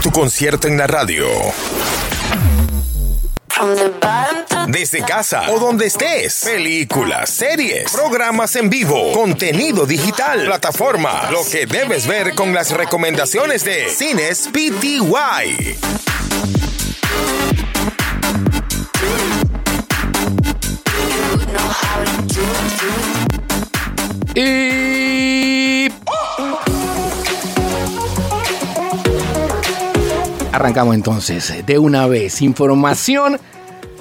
tu concierto en la radio. Desde casa o donde estés. Películas, series, programas en vivo, contenido digital, plataforma. Lo que debes ver con las recomendaciones de Cines PTY. Arrancamos entonces de una vez. Información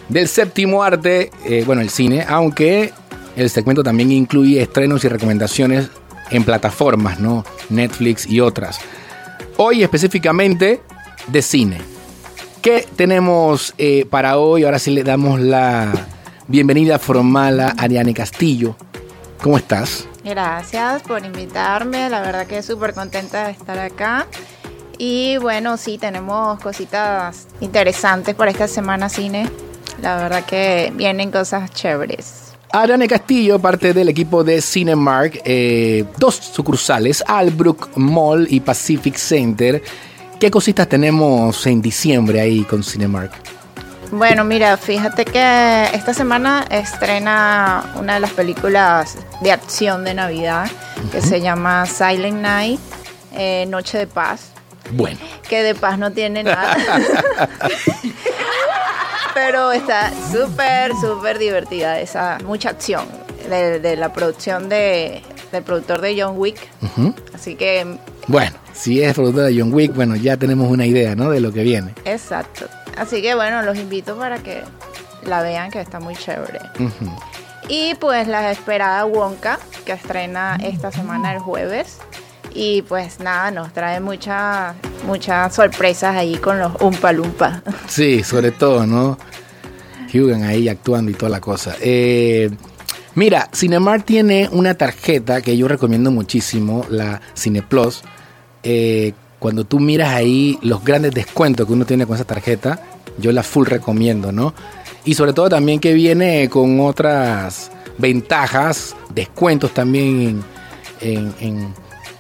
del séptimo arte, eh, bueno, el cine, aunque el segmento también incluye estrenos y recomendaciones en plataformas, ¿no? Netflix y otras. Hoy específicamente de cine. ¿Qué tenemos eh, para hoy? Ahora sí le damos la bienvenida formal a Ariane Castillo. ¿Cómo estás? Gracias por invitarme, la verdad que súper contenta de estar acá. Y bueno, sí, tenemos cositas interesantes por esta semana cine. La verdad que vienen cosas chéveres. Ariane Castillo, parte del equipo de Cinemark, eh, dos sucursales, Albrook Mall y Pacific Center. ¿Qué cositas tenemos en diciembre ahí con Cinemark? Bueno, mira, fíjate que esta semana estrena una de las películas de acción de Navidad que se llama Silent Night, eh, Noche de Paz. Bueno. Que de paz no tiene nada. Pero está súper, súper divertida esa, mucha acción de, la producción de, del productor de John Wick. Así que... Bueno, si es productor de John Wick, bueno, ya tenemos una idea, ¿no? De lo que viene. Exacto. Así que bueno, los invito para que la vean, que está muy chévere. Y pues la esperada Wonka, que estrena esta semana el jueves. Y pues nada, nos trae muchas muchas sorpresas ahí con los Umpa Lumpa. Sí, sobre todo, ¿no? Hugan ahí actuando y toda la cosa. Eh, mira, Cinemark tiene una tarjeta que yo recomiendo muchísimo, la Cineplus. Eh, cuando tú miras ahí los grandes descuentos que uno tiene con esa tarjeta, yo la full recomiendo, ¿no? Y sobre todo también que viene con otras ventajas, descuentos también en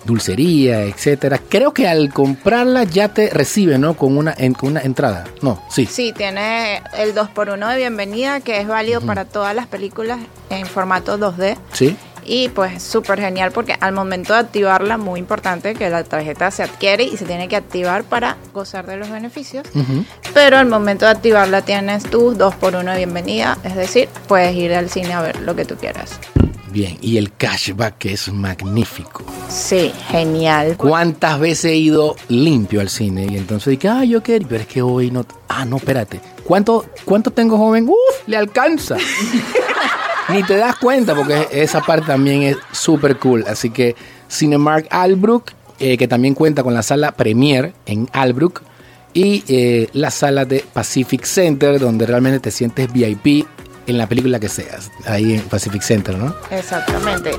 dulcería, etcétera. Creo que al comprarla ya te recibe, ¿no? Con una, con una entrada. No, sí. Sí, tiene el 2x1 de bienvenida que es válido para todas las películas en formato 2D. Sí. Y pues súper genial porque al momento de activarla, muy importante que la tarjeta se adquiere y se tiene que activar para gozar de los beneficios. Pero al momento de activarla tienes tu 2x1 de bienvenida, es decir, puedes ir al cine a ver lo que tú quieras. Bien, y el cashback es magnífico. Sí, genial. ¿Cuántas veces he ido limpio al cine? Y entonces dije, ah, yo quiero, pero es que hoy no. Ah, no, espérate. ¿Cuánto, cuánto tengo, joven? ¡Uf! Le alcanza. Ni te das cuenta porque esa parte también es súper cool. Así que Cinemark Albrook, eh, que también cuenta con la sala Premier en Albrook, y eh, la sala de Pacific Center, donde realmente te sientes VIP en la película que seas, ahí en Pacific Center, ¿no? Exactamente.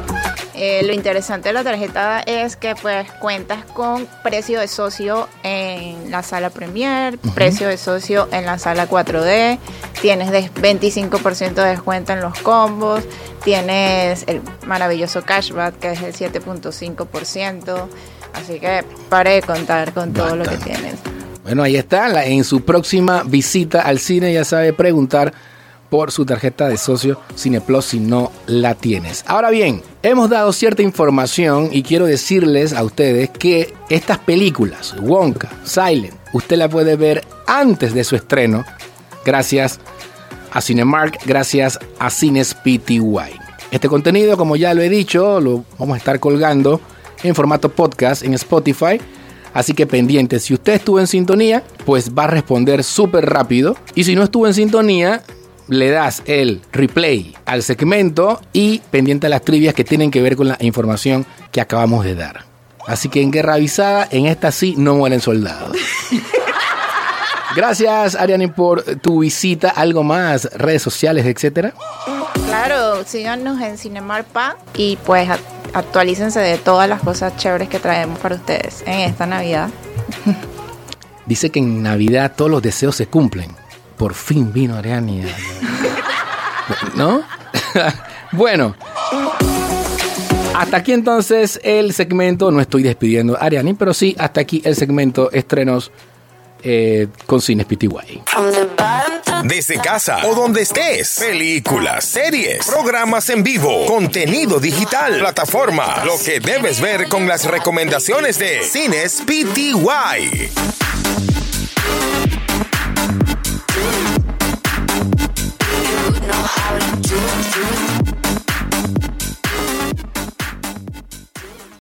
Eh, lo interesante de la tarjeta es que pues cuentas con precio de socio en la sala Premier, precio de socio en la sala 4D, tienes 25% de descuento en los combos, tienes el maravilloso cashback que es el 7.5%, así que pare de contar con todo lo que tienes. Bueno, ahí está, en su próxima visita al cine ya sabe preguntar por su tarjeta de socio Cineplus si no la tienes. Ahora bien, hemos dado cierta información y quiero decirles a ustedes que estas películas, Wonka, Silent, usted la puede ver antes de su estreno gracias a Cinemark, gracias a Cines PTY. Este contenido, como ya lo he dicho, lo vamos a estar colgando en formato podcast en Spotify. Así que pendiente, si usted estuvo en sintonía, pues va a responder súper rápido. Y si no estuvo en sintonía, le das el replay al segmento y pendiente a las trivias que tienen que ver con la información que acabamos de dar. Así que en Guerra Avisada, en esta sí no mueren soldados. Gracias, Ariane, por tu visita. ¿Algo más? ¿Redes sociales, etcétera? Claro, síganos en Cinemarpa y pues actualícense de todas las cosas chéveres que traemos para ustedes en esta Navidad. Dice que en Navidad todos los deseos se cumplen por fin vino Ariani. ¿No? bueno. Hasta aquí entonces el segmento, no estoy despidiendo a Ariani, pero sí, hasta aquí el segmento estrenos eh, con Cines PTY. Desde casa o donde estés, películas, series, programas en vivo, contenido digital, plataforma, lo que debes ver con las recomendaciones de Cines PTY.